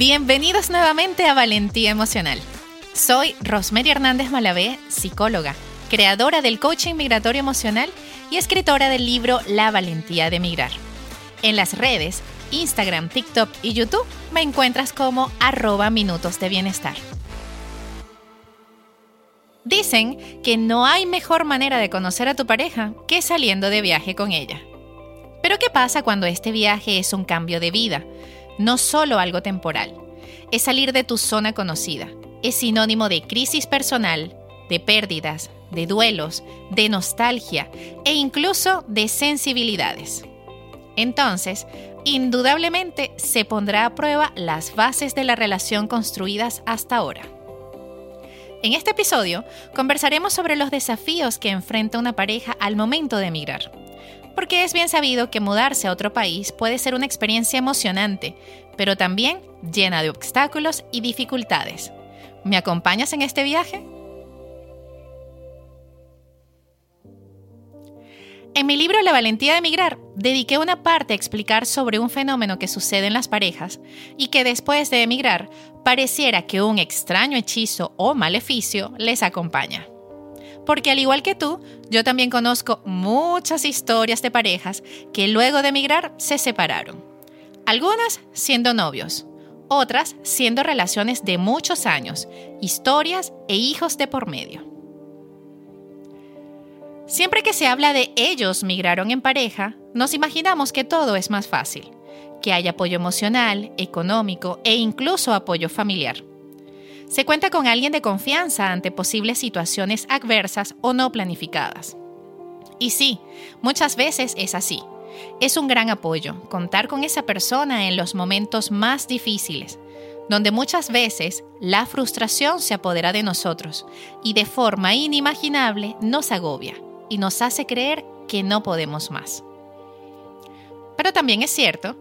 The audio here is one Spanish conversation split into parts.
Bienvenidos nuevamente a Valentía Emocional. Soy Rosemary Hernández Malavé, psicóloga, creadora del coaching migratorio emocional y escritora del libro La Valentía de Migrar. En las redes, Instagram, TikTok y YouTube me encuentras como arroba minutos de bienestar. Dicen que no hay mejor manera de conocer a tu pareja que saliendo de viaje con ella. Pero ¿qué pasa cuando este viaje es un cambio de vida? No solo algo temporal. Es salir de tu zona conocida. Es sinónimo de crisis personal, de pérdidas, de duelos, de nostalgia e incluso de sensibilidades. Entonces, indudablemente se pondrá a prueba las bases de la relación construidas hasta ahora. En este episodio conversaremos sobre los desafíos que enfrenta una pareja al momento de emigrar porque es bien sabido que mudarse a otro país puede ser una experiencia emocionante, pero también llena de obstáculos y dificultades. ¿Me acompañas en este viaje? En mi libro La valentía de emigrar, dediqué una parte a explicar sobre un fenómeno que sucede en las parejas y que después de emigrar pareciera que un extraño hechizo o maleficio les acompaña porque al igual que tú, yo también conozco muchas historias de parejas que luego de emigrar se separaron. Algunas siendo novios, otras siendo relaciones de muchos años, historias e hijos de por medio. Siempre que se habla de ellos migraron en pareja, nos imaginamos que todo es más fácil, que hay apoyo emocional, económico e incluso apoyo familiar. Se cuenta con alguien de confianza ante posibles situaciones adversas o no planificadas. Y sí, muchas veces es así. Es un gran apoyo contar con esa persona en los momentos más difíciles, donde muchas veces la frustración se apodera de nosotros y de forma inimaginable nos agobia y nos hace creer que no podemos más. Pero también es cierto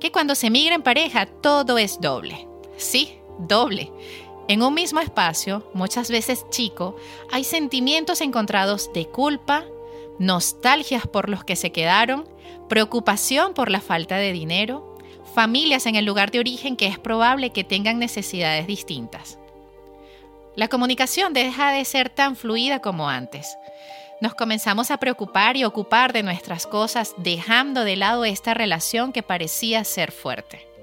que cuando se migra en pareja todo es doble. Sí, doble. En un mismo espacio, muchas veces chico, hay sentimientos encontrados de culpa, nostalgias por los que se quedaron, preocupación por la falta de dinero, familias en el lugar de origen que es probable que tengan necesidades distintas. La comunicación deja de ser tan fluida como antes. Nos comenzamos a preocupar y ocupar de nuestras cosas dejando de lado esta relación que parecía ser fuerte.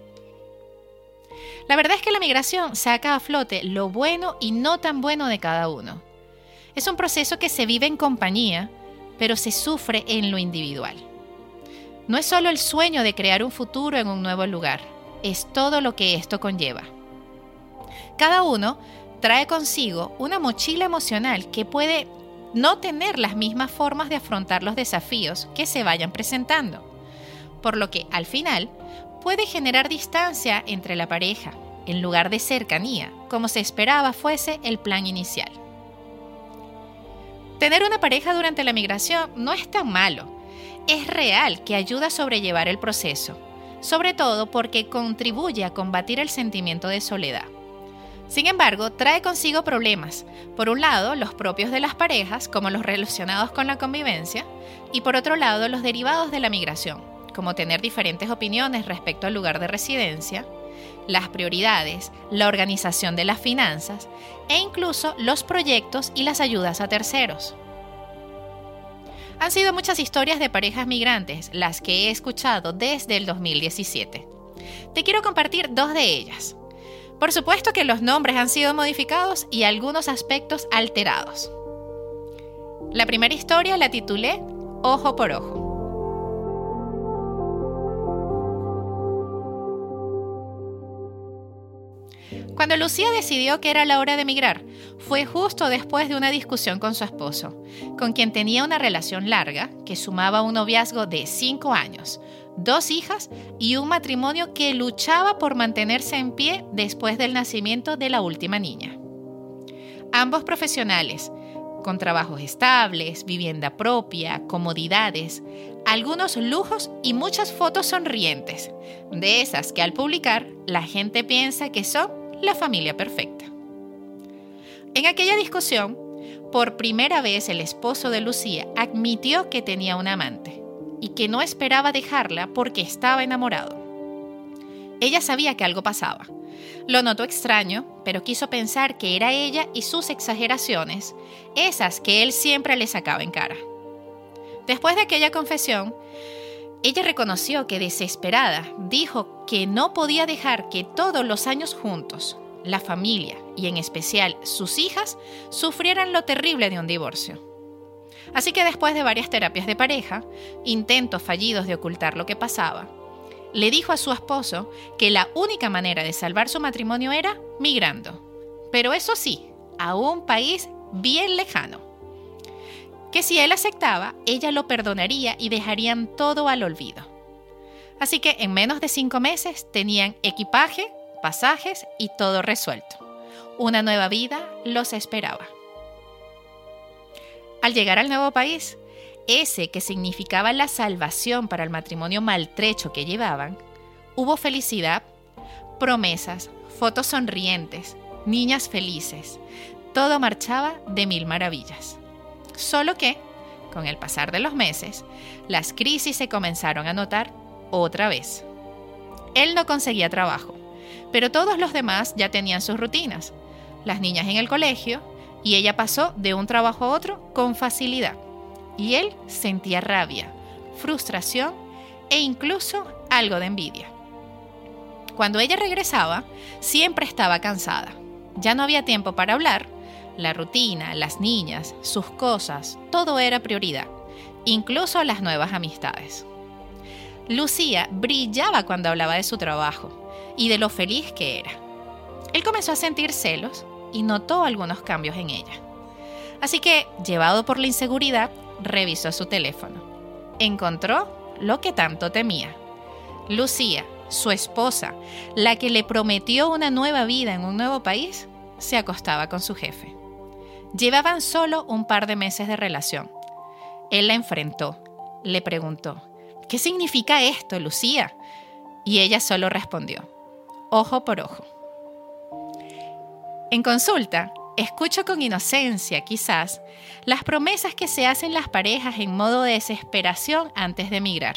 La verdad es que la migración saca a flote lo bueno y no tan bueno de cada uno. Es un proceso que se vive en compañía, pero se sufre en lo individual. No es solo el sueño de crear un futuro en un nuevo lugar, es todo lo que esto conlleva. Cada uno trae consigo una mochila emocional que puede no tener las mismas formas de afrontar los desafíos que se vayan presentando, por lo que al final puede generar distancia entre la pareja, en lugar de cercanía, como se esperaba fuese el plan inicial. Tener una pareja durante la migración no es tan malo. Es real que ayuda a sobrellevar el proceso, sobre todo porque contribuye a combatir el sentimiento de soledad. Sin embargo, trae consigo problemas. Por un lado, los propios de las parejas, como los relacionados con la convivencia, y por otro lado, los derivados de la migración, como tener diferentes opiniones respecto al lugar de residencia, las prioridades, la organización de las finanzas e incluso los proyectos y las ayudas a terceros. Han sido muchas historias de parejas migrantes las que he escuchado desde el 2017. Te quiero compartir dos de ellas. Por supuesto que los nombres han sido modificados y algunos aspectos alterados. La primera historia la titulé Ojo por Ojo. Cuando Lucía decidió que era la hora de emigrar, fue justo después de una discusión con su esposo, con quien tenía una relación larga que sumaba un noviazgo de cinco años, dos hijas y un matrimonio que luchaba por mantenerse en pie después del nacimiento de la última niña. Ambos profesionales, con trabajos estables, vivienda propia, comodidades, algunos lujos y muchas fotos sonrientes, de esas que al publicar la gente piensa que son la familia perfecta. En aquella discusión, por primera vez el esposo de Lucía admitió que tenía una amante y que no esperaba dejarla porque estaba enamorado. Ella sabía que algo pasaba. Lo notó extraño, pero quiso pensar que era ella y sus exageraciones, esas que él siempre le sacaba en cara. Después de aquella confesión, ella reconoció que desesperada dijo que no podía dejar que todos los años juntos, la familia y en especial sus hijas, sufrieran lo terrible de un divorcio. Así que después de varias terapias de pareja, intentos fallidos de ocultar lo que pasaba, le dijo a su esposo que la única manera de salvar su matrimonio era migrando. Pero eso sí, a un país bien lejano. Que si él aceptaba, ella lo perdonaría y dejarían todo al olvido. Así que en menos de cinco meses tenían equipaje, pasajes y todo resuelto. Una nueva vida los esperaba. Al llegar al nuevo país, ese que significaba la salvación para el matrimonio maltrecho que llevaban, hubo felicidad, promesas, fotos sonrientes, niñas felices. Todo marchaba de mil maravillas. Solo que, con el pasar de los meses, las crisis se comenzaron a notar otra vez. Él no conseguía trabajo, pero todos los demás ya tenían sus rutinas. Las niñas en el colegio, y ella pasó de un trabajo a otro con facilidad. Y él sentía rabia, frustración e incluso algo de envidia. Cuando ella regresaba, siempre estaba cansada. Ya no había tiempo para hablar. La rutina, las niñas, sus cosas, todo era prioridad, incluso las nuevas amistades. Lucía brillaba cuando hablaba de su trabajo y de lo feliz que era. Él comenzó a sentir celos y notó algunos cambios en ella. Así que, llevado por la inseguridad, revisó su teléfono. Encontró lo que tanto temía. Lucía, su esposa, la que le prometió una nueva vida en un nuevo país, se acostaba con su jefe. Llevaban solo un par de meses de relación. Él la enfrentó, le preguntó, ¿qué significa esto, Lucía? Y ella solo respondió, ojo por ojo. En consulta, escucho con inocencia, quizás, las promesas que se hacen las parejas en modo de desesperación antes de emigrar.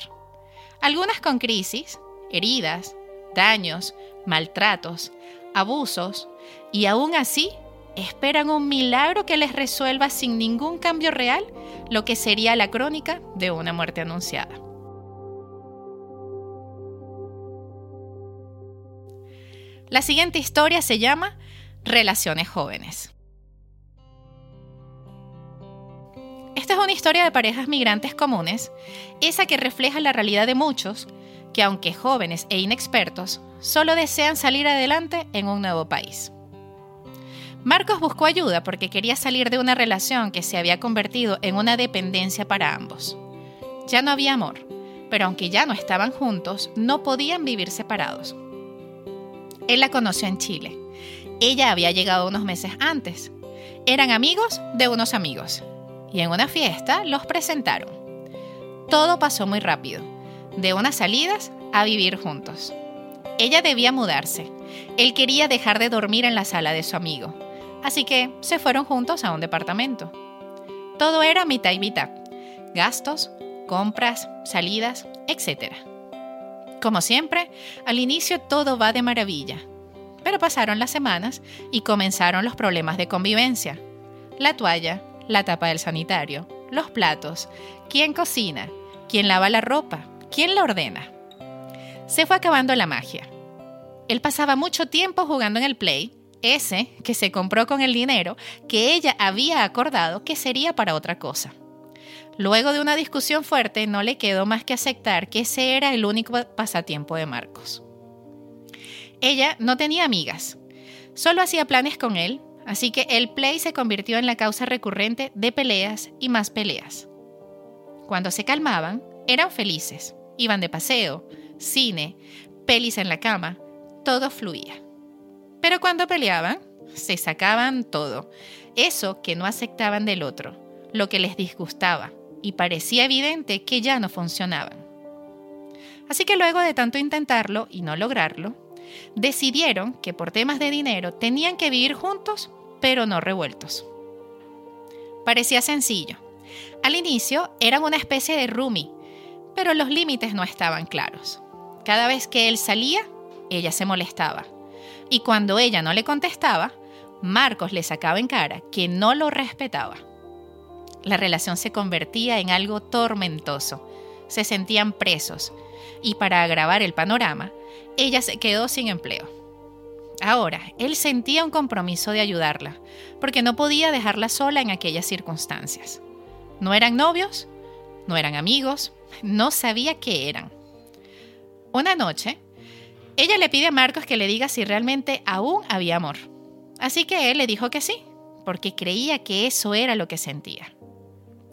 Algunas con crisis, heridas, daños, maltratos, abusos, y aún así esperan un milagro que les resuelva sin ningún cambio real lo que sería la crónica de una muerte anunciada. La siguiente historia se llama Relaciones jóvenes. Esta es una historia de parejas migrantes comunes, esa que refleja la realidad de muchos que, aunque jóvenes e inexpertos, solo desean salir adelante en un nuevo país. Marcos buscó ayuda porque quería salir de una relación que se había convertido en una dependencia para ambos. Ya no había amor, pero aunque ya no estaban juntos, no podían vivir separados. Él la conoció en Chile ella había llegado unos meses antes. Eran amigos de unos amigos. Y en una fiesta los presentaron. Todo pasó muy rápido. De unas salidas a vivir juntos. Ella debía mudarse. Él quería dejar de dormir en la sala de su amigo. Así que se fueron juntos a un departamento. Todo era mitad y mitad. Gastos, compras, salidas, etc. Como siempre, al inicio todo va de maravilla. Pero pasaron las semanas y comenzaron los problemas de convivencia. La toalla, la tapa del sanitario, los platos, quién cocina, quién lava la ropa, quién la ordena. Se fue acabando la magia. Él pasaba mucho tiempo jugando en el play, ese que se compró con el dinero que ella había acordado que sería para otra cosa. Luego de una discusión fuerte no le quedó más que aceptar que ese era el único pasatiempo de Marcos. Ella no tenía amigas, solo hacía planes con él, así que el play se convirtió en la causa recurrente de peleas y más peleas. Cuando se calmaban, eran felices, iban de paseo, cine, pelis en la cama, todo fluía. Pero cuando peleaban, se sacaban todo, eso que no aceptaban del otro, lo que les disgustaba, y parecía evidente que ya no funcionaban. Así que luego de tanto intentarlo y no lograrlo, decidieron que por temas de dinero tenían que vivir juntos, pero no revueltos. Parecía sencillo. Al inicio eran una especie de roomie, pero los límites no estaban claros. Cada vez que él salía, ella se molestaba. Y cuando ella no le contestaba, Marcos le sacaba en cara que no lo respetaba. La relación se convertía en algo tormentoso. Se sentían presos. Y para agravar el panorama, ella se quedó sin empleo. Ahora, él sentía un compromiso de ayudarla, porque no podía dejarla sola en aquellas circunstancias. No eran novios, no eran amigos, no sabía qué eran. Una noche, ella le pide a Marcos que le diga si realmente aún había amor. Así que él le dijo que sí, porque creía que eso era lo que sentía.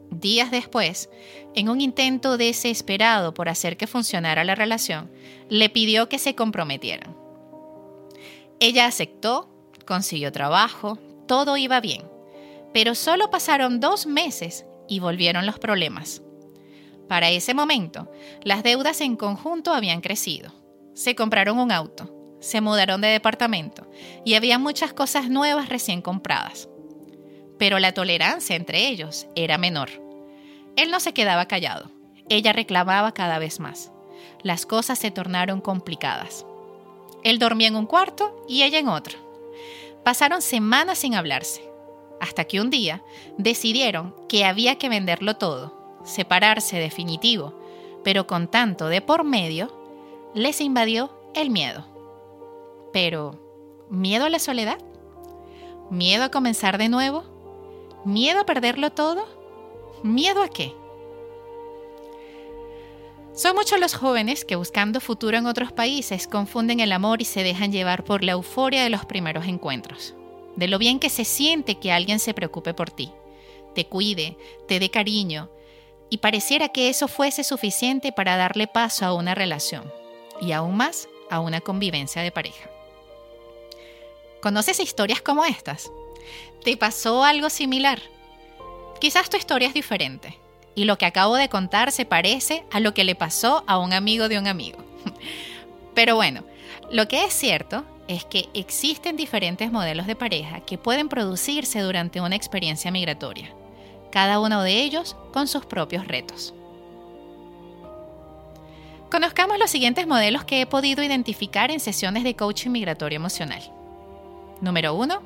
Días después, en un intento desesperado por hacer que funcionara la relación, le pidió que se comprometieran. Ella aceptó, consiguió trabajo, todo iba bien, pero solo pasaron dos meses y volvieron los problemas. Para ese momento, las deudas en conjunto habían crecido. Se compraron un auto, se mudaron de departamento y había muchas cosas nuevas recién compradas. Pero la tolerancia entre ellos era menor. Él no se quedaba callado. Ella reclamaba cada vez más. Las cosas se tornaron complicadas. Él dormía en un cuarto y ella en otro. Pasaron semanas sin hablarse hasta que un día decidieron que había que venderlo todo, separarse definitivo, pero con tanto de por medio, les invadió el miedo. Pero, ¿miedo a la soledad? ¿Miedo a comenzar de nuevo? ¿Miedo a perderlo todo? ¿Miedo a qué? Son muchos los jóvenes que buscando futuro en otros países confunden el amor y se dejan llevar por la euforia de los primeros encuentros de lo bien que se siente que alguien se preocupe por ti, te cuide, te dé cariño, y pareciera que eso fuese suficiente para darle paso a una relación, y aún más a una convivencia de pareja. ¿Conoces historias como estas? ¿Te pasó algo similar? Quizás tu historia es diferente, y lo que acabo de contar se parece a lo que le pasó a un amigo de un amigo. Pero bueno, lo que es cierto es que existen diferentes modelos de pareja que pueden producirse durante una experiencia migratoria, cada uno de ellos con sus propios retos. Conozcamos los siguientes modelos que he podido identificar en sesiones de coaching migratorio emocional. Número 1.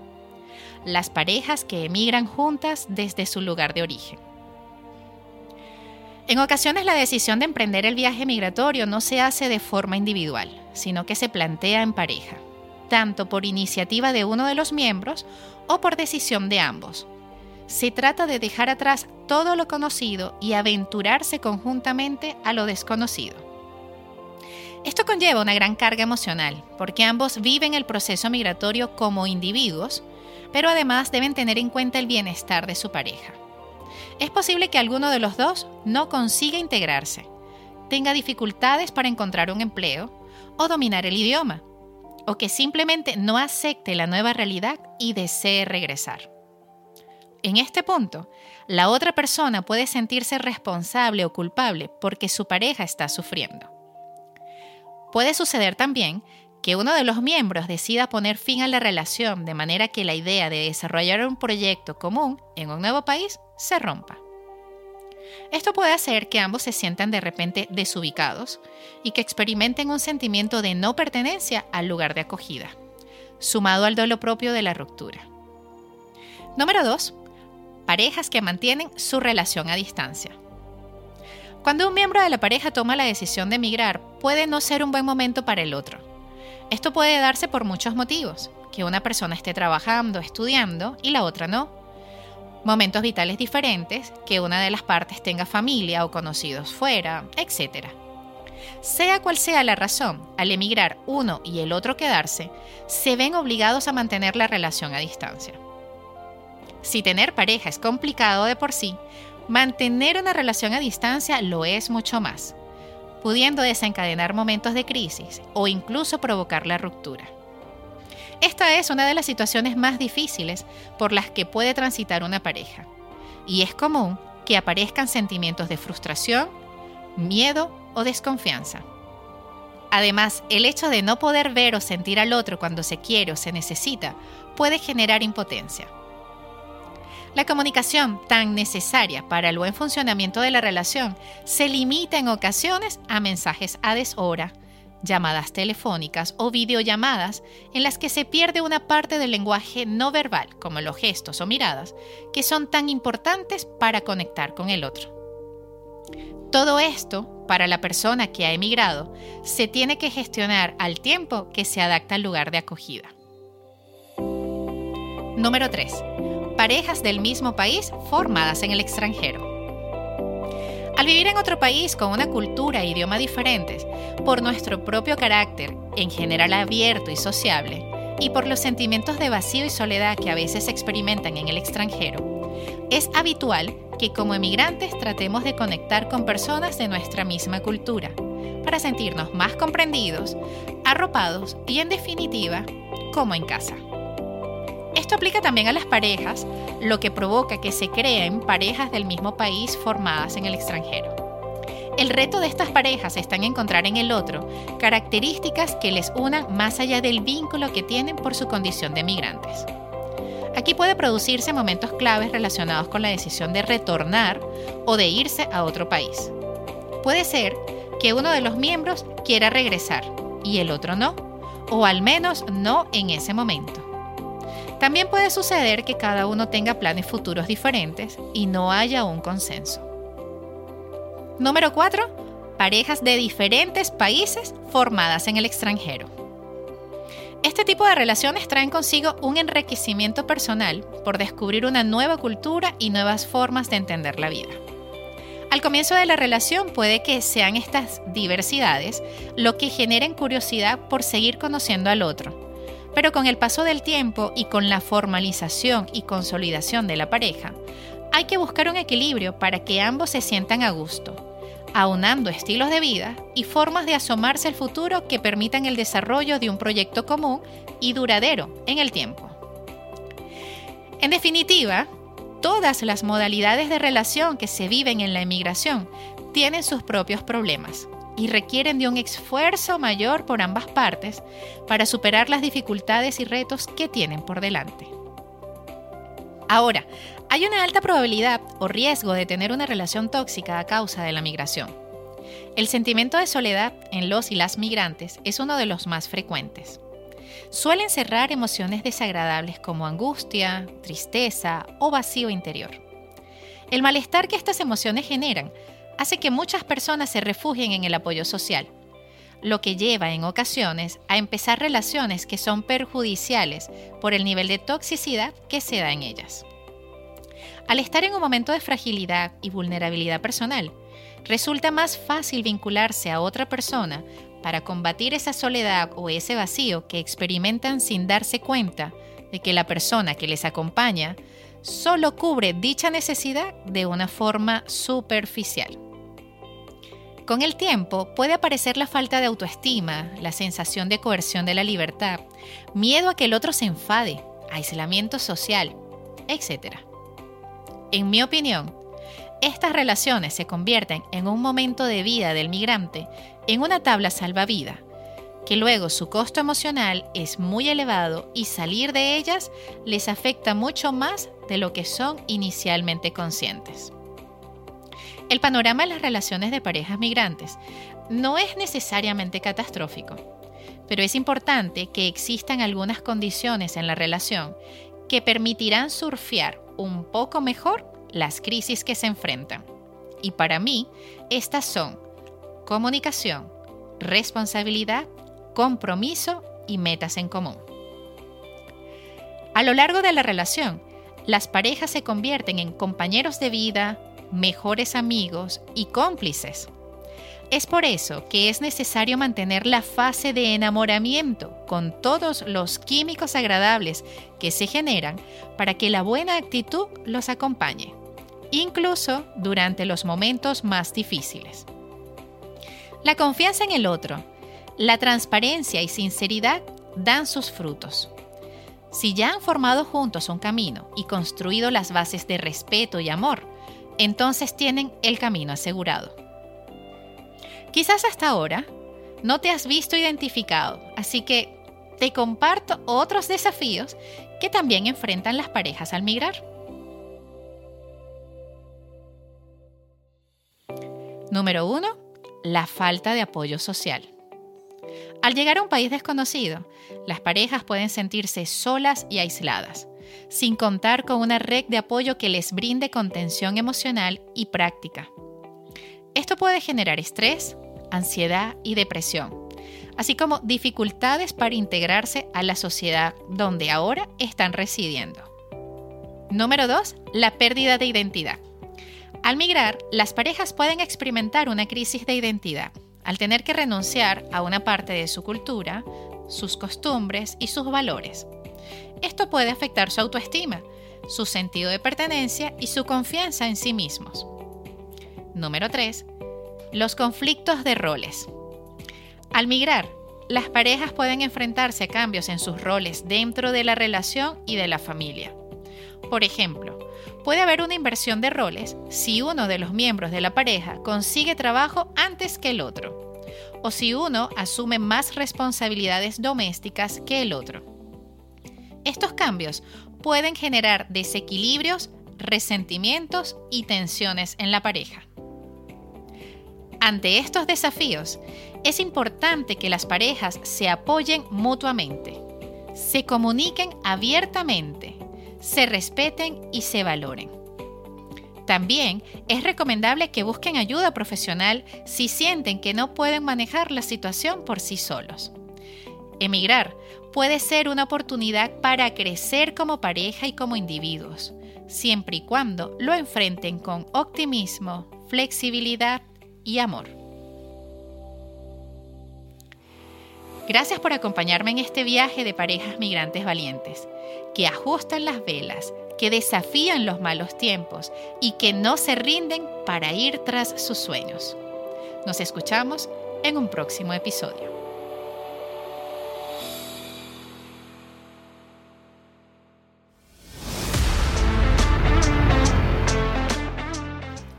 Las parejas que emigran juntas desde su lugar de origen. En ocasiones la decisión de emprender el viaje migratorio no se hace de forma individual, sino que se plantea en pareja tanto por iniciativa de uno de los miembros o por decisión de ambos. Se trata de dejar atrás todo lo conocido y aventurarse conjuntamente a lo desconocido. Esto conlleva una gran carga emocional, porque ambos viven el proceso migratorio como individuos, pero además deben tener en cuenta el bienestar de su pareja. Es posible que alguno de los dos no consiga integrarse, tenga dificultades para encontrar un empleo o dominar el idioma, o que simplemente no acepte la nueva realidad y desee regresar. En este punto, la otra persona puede sentirse responsable o culpable porque su pareja está sufriendo. Puede suceder también que uno de los miembros decida poner fin a la relación de manera que la idea de desarrollar un proyecto común en un nuevo país se rompa. Esto puede hacer que ambos se sientan de repente desubicados y que experimenten un sentimiento de no pertenencia al lugar de acogida, sumado al duelo propio de la ruptura. Número 2. Parejas que mantienen su relación a distancia. Cuando un miembro de la pareja toma la decisión de emigrar, puede no ser un buen momento para el otro. Esto puede darse por muchos motivos, que una persona esté trabajando, estudiando y la otra no momentos vitales diferentes, que una de las partes tenga familia o conocidos fuera, etc. Sea cual sea la razón, al emigrar uno y el otro quedarse, se ven obligados a mantener la relación a distancia. Si tener pareja es complicado de por sí, mantener una relación a distancia lo es mucho más, pudiendo desencadenar momentos de crisis o incluso provocar la ruptura. Esta es una de las situaciones más difíciles por las que puede transitar una pareja, y es común que aparezcan sentimientos de frustración, miedo o desconfianza. Además, el hecho de no poder ver o sentir al otro cuando se quiere o se necesita puede generar impotencia. La comunicación, tan necesaria para el buen funcionamiento de la relación, se limita en ocasiones a mensajes a deshora, llamadas telefónicas o videollamadas en las que se pierde una parte del lenguaje no verbal, como los gestos o miradas, que son tan importantes para conectar con el otro. Todo esto, para la persona que ha emigrado, se tiene que gestionar al tiempo que se adapta al lugar de acogida. Número 3. Parejas del mismo país formadas en el extranjero. Al vivir en otro país con una cultura e idioma diferentes, por nuestro propio carácter, en general abierto y sociable, y por los sentimientos de vacío y soledad que a veces experimentan en el extranjero, es habitual que como emigrantes tratemos de conectar con personas de nuestra misma cultura, para sentirnos más comprendidos, arropados y en definitiva, como en casa. Esto aplica también a las parejas, lo que provoca que se creen parejas del mismo país formadas en el extranjero. El reto de estas parejas está en encontrar en el otro características que les unan más allá del vínculo que tienen por su condición de migrantes. Aquí puede producirse momentos claves relacionados con la decisión de retornar o de irse a otro país. Puede ser que uno de los miembros quiera regresar y el otro no, o al menos no en ese momento. También puede suceder que cada uno tenga planes futuros diferentes y no haya un consenso. Número 4. Parejas de diferentes países formadas en el extranjero. Este tipo de relaciones traen consigo un enriquecimiento personal por descubrir una nueva cultura y nuevas formas de entender la vida. Al comienzo de la relación puede que sean estas diversidades lo que generen curiosidad por seguir conociendo al otro, pero con el paso del tiempo y con la formalización y consolidación de la pareja, hay que buscar un equilibrio para que ambos se sientan a gusto, aunando estilos de vida y formas de asomarse al futuro que permitan el desarrollo de un proyecto común y duradero en el tiempo. En definitiva, todas las modalidades de relación que se viven en la emigración tienen sus propios problemas y requieren de un esfuerzo mayor por ambas partes para superar las dificultades y retos que tienen por delante. Ahora, hay una alta probabilidad o riesgo de tener una relación tóxica a causa de la migración. El sentimiento de soledad en los y las migrantes es uno de los más frecuentes. Suelen cerrar emociones desagradables como angustia, tristeza o vacío interior. El malestar que estas emociones generan hace que muchas personas se refugien en el apoyo social, lo que lleva en ocasiones a empezar relaciones que son perjudiciales por el nivel de toxicidad que se da en ellas. Al estar en un momento de fragilidad y vulnerabilidad personal, resulta más fácil vincularse a otra persona para combatir esa soledad o ese vacío que experimentan sin darse cuenta de que la persona que les acompaña solo cubre dicha necesidad de una forma superficial. Con el tiempo puede aparecer la falta de autoestima, la sensación de coerción de la libertad, miedo a que el otro se enfade, aislamiento social, etc. En mi opinión, estas relaciones se convierten en un momento de vida del migrante en una tabla salvavidas, que luego su costo emocional es muy elevado y salir de ellas les afecta mucho más de lo que son inicialmente conscientes. El panorama de las relaciones de parejas migrantes no es necesariamente catastrófico, pero es importante que existan algunas condiciones en la relación que permitirán surfear un poco mejor las crisis que se enfrentan. Y para mí, estas son comunicación, responsabilidad, compromiso y metas en común. A lo largo de la relación, las parejas se convierten en compañeros de vida, mejores amigos y cómplices. Es por eso que es necesario mantener la fase de enamoramiento con todos los químicos agradables que se generan para que la buena actitud los acompañe, incluso durante los momentos más difíciles. La confianza en el otro, la transparencia y sinceridad dan sus frutos. Si ya han formado juntos un camino y construido las bases de respeto y amor, entonces tienen el camino asegurado. Quizás hasta ahora no te has visto identificado, así que te comparto otros desafíos que también enfrentan las parejas al migrar. Número 1. La falta de apoyo social. Al llegar a un país desconocido, las parejas pueden sentirse solas y aisladas, sin contar con una red de apoyo que les brinde contención emocional y práctica. Esto puede generar estrés, ansiedad y depresión, así como dificultades para integrarse a la sociedad donde ahora están residiendo. Número 2. La pérdida de identidad. Al migrar, las parejas pueden experimentar una crisis de identidad al tener que renunciar a una parte de su cultura, sus costumbres y sus valores. Esto puede afectar su autoestima, su sentido de pertenencia y su confianza en sí mismos. Número 3. Los conflictos de roles. Al migrar, las parejas pueden enfrentarse a cambios en sus roles dentro de la relación y de la familia. Por ejemplo, puede haber una inversión de roles si uno de los miembros de la pareja consigue trabajo antes que el otro, o si uno asume más responsabilidades domésticas que el otro. Estos cambios pueden generar desequilibrios, resentimientos y tensiones en la pareja. Ante estos desafíos, es importante que las parejas se apoyen mutuamente, se comuniquen abiertamente se respeten y se valoren. También es recomendable que busquen ayuda profesional si sienten que no pueden manejar la situación por sí solos. Emigrar puede ser una oportunidad para crecer como pareja y como individuos, siempre y cuando lo enfrenten con optimismo, flexibilidad y amor. Gracias por acompañarme en este viaje de parejas migrantes valientes que ajustan las velas, que desafían los malos tiempos y que no se rinden para ir tras sus sueños. Nos escuchamos en un próximo episodio.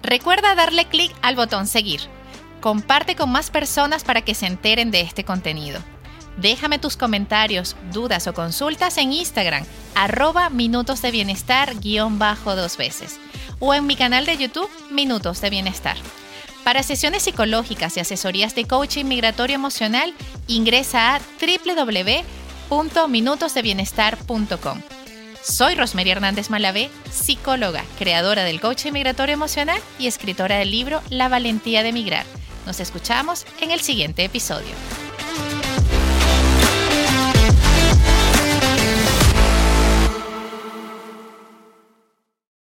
Recuerda darle clic al botón seguir. Comparte con más personas para que se enteren de este contenido. Déjame tus comentarios, dudas o consultas en Instagram, arroba minutos de bienestar guion bajo dos veces, o en mi canal de YouTube, Minutos de Bienestar. Para sesiones psicológicas y asesorías de coaching migratorio emocional, ingresa a www.minutosdebienestar.com. Soy Rosemary Hernández Malavé, psicóloga, creadora del coaching migratorio emocional y escritora del libro La valentía de migrar. Nos escuchamos en el siguiente episodio.